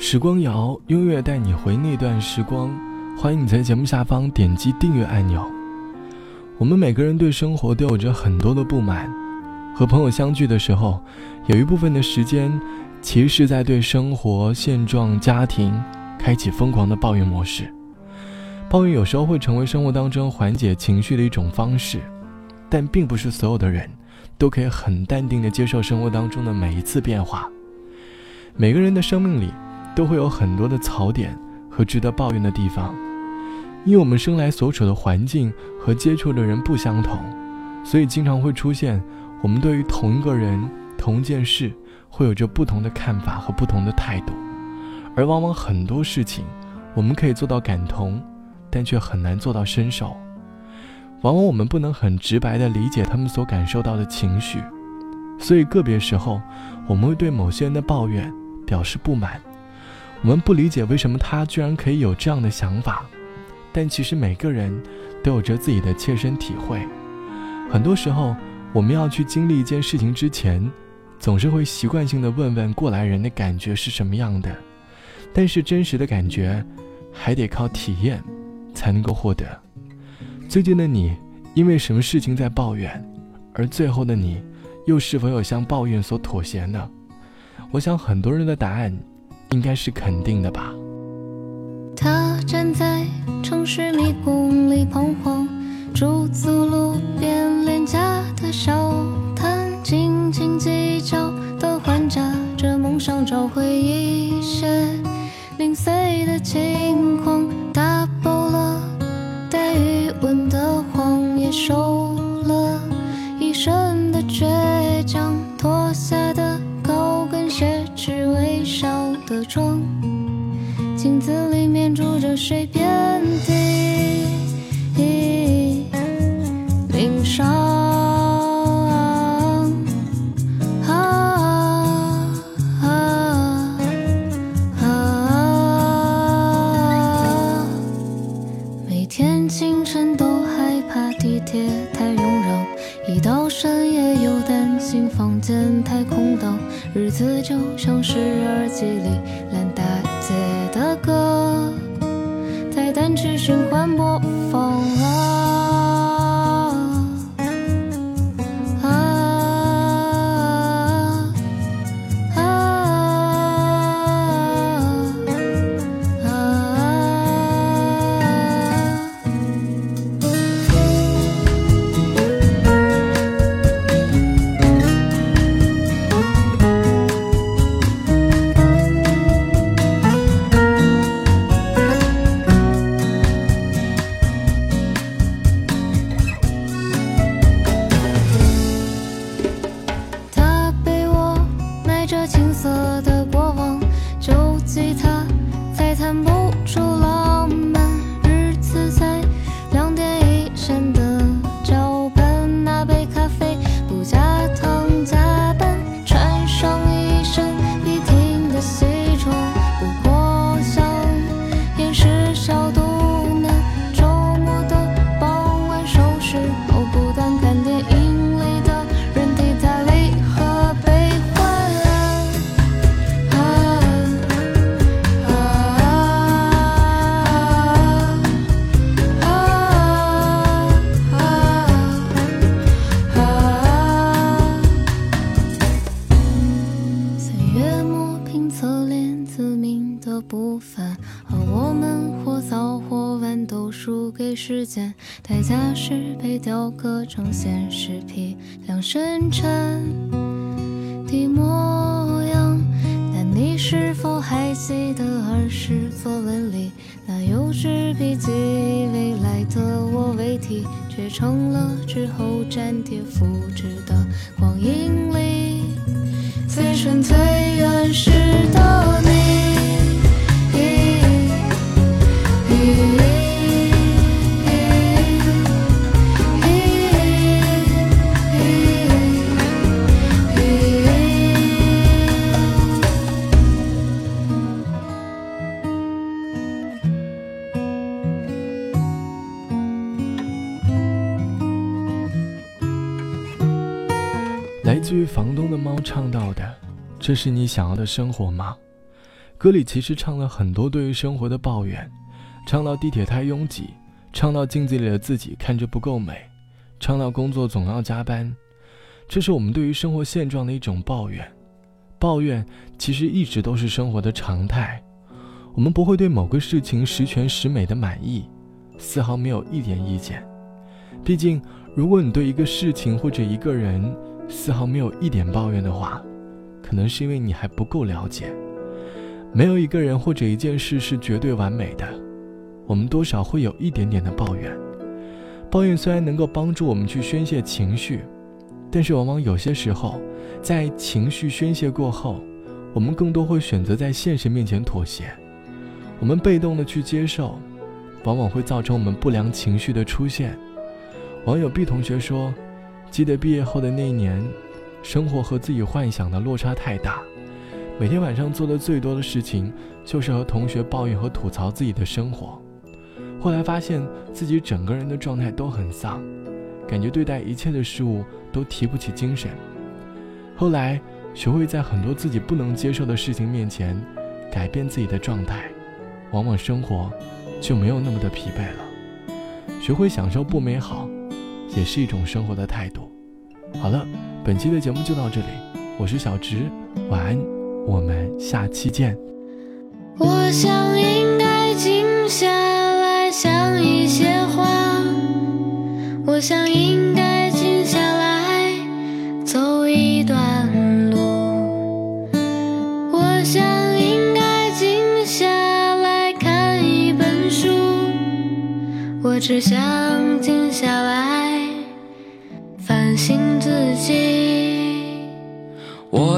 时光谣，音乐带你回那段时光。欢迎你在节目下方点击订阅按钮。我们每个人对生活都有着很多的不满，和朋友相聚的时候，有一部分的时间，其实是在对生活现状、家庭开启疯狂的抱怨模式。抱怨有时候会成为生活当中缓解情绪的一种方式，但并不是所有的人都可以很淡定的接受生活当中的每一次变化。每个人的生命里都会有很多的槽点和值得抱怨的地方，因为我们生来所处的环境和接触的人不相同，所以经常会出现我们对于同一个人、同一件事会有着不同的看法和不同的态度，而往往很多事情我们可以做到感同。但却很难做到伸手，往往我们不能很直白地理解他们所感受到的情绪，所以个别时候我们会对某些人的抱怨表示不满。我们不理解为什么他居然可以有这样的想法，但其实每个人都有着自己的切身体会。很多时候，我们要去经历一件事情之前，总是会习惯性的问问过来人的感觉是什么样的，但是真实的感觉还得靠体验。才能够获得。最近的你，因为什么事情在抱怨？而最后的你，又是否有向抱怨所妥协呢？我想很多人的答案，应该是肯定的吧。他站在城市迷宫里彷徨，驻足路边廉价的小摊，斤斤计较的还价着梦想，找回一些零碎的轻狂。窗，镜子里面住着谁？遍地鳞伤。啊啊啊啊！每天清晨都害怕地铁太拥挤，一到深夜又。房间太空荡。日子就像是耳机里烂大街的歌，在单曲循环播输给。时间代价是被雕刻成现实批量生产的模样。但你是否还记得儿时作文里那幼稚笔记？未来的我为题，却成了之后粘贴复制的光阴里最纯最原始的你。房东的猫唱到的：“这是你想要的生活吗？”歌里其实唱了很多对于生活的抱怨，唱到地铁太拥挤，唱到镜子里的自己看着不够美，唱到工作总要加班，这是我们对于生活现状的一种抱怨。抱怨其实一直都是生活的常态，我们不会对某个事情十全十美的满意，丝毫没有一点意见。毕竟，如果你对一个事情或者一个人丝毫没有一点抱怨的话，可能是因为你还不够了解。没有一个人或者一件事是绝对完美的，我们多少会有一点点的抱怨。抱怨虽然能够帮助我们去宣泄情绪，但是往往有些时候，在情绪宣泄过后，我们更多会选择在现实面前妥协。我们被动的去接受，往往会造成我们不良情绪的出现。网友 B 同学说：“记得毕业后的那一年，生活和自己幻想的落差太大。”每天晚上做的最多的事情，就是和同学抱怨和吐槽自己的生活。后来发现自己整个人的状态都很丧，感觉对待一切的事物都提不起精神。后来学会在很多自己不能接受的事情面前，改变自己的状态，往往生活就没有那么的疲惫了。学会享受不美好，也是一种生活的态度。好了，本期的节目就到这里，我是小直，晚安。我们下期见。我想应该静下来想一些话，我想应该静下来走一段路，我想应该静下来看一本书，我只想静下来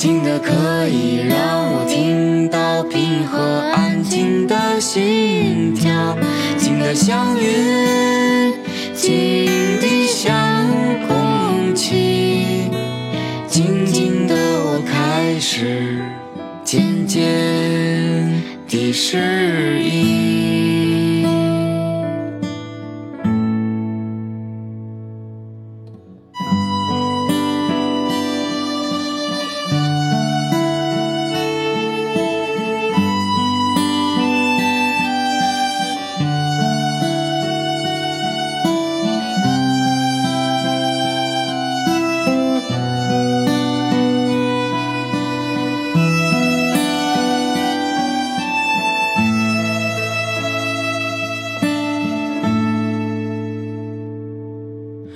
静的可以让我听到平和安静的心跳，静的像云，静的像空气，静静的我开始渐渐地适应。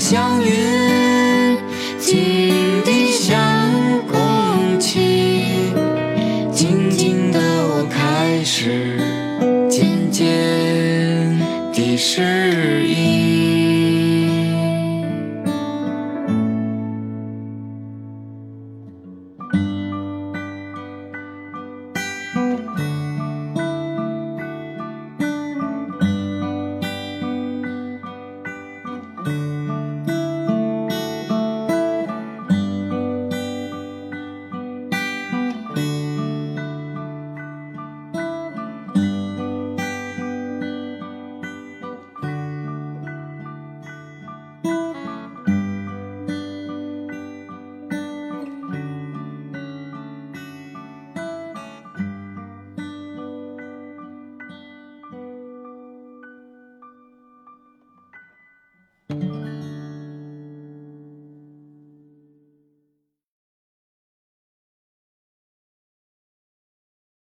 像云，静地像空气，静静的我开始渐渐地适应。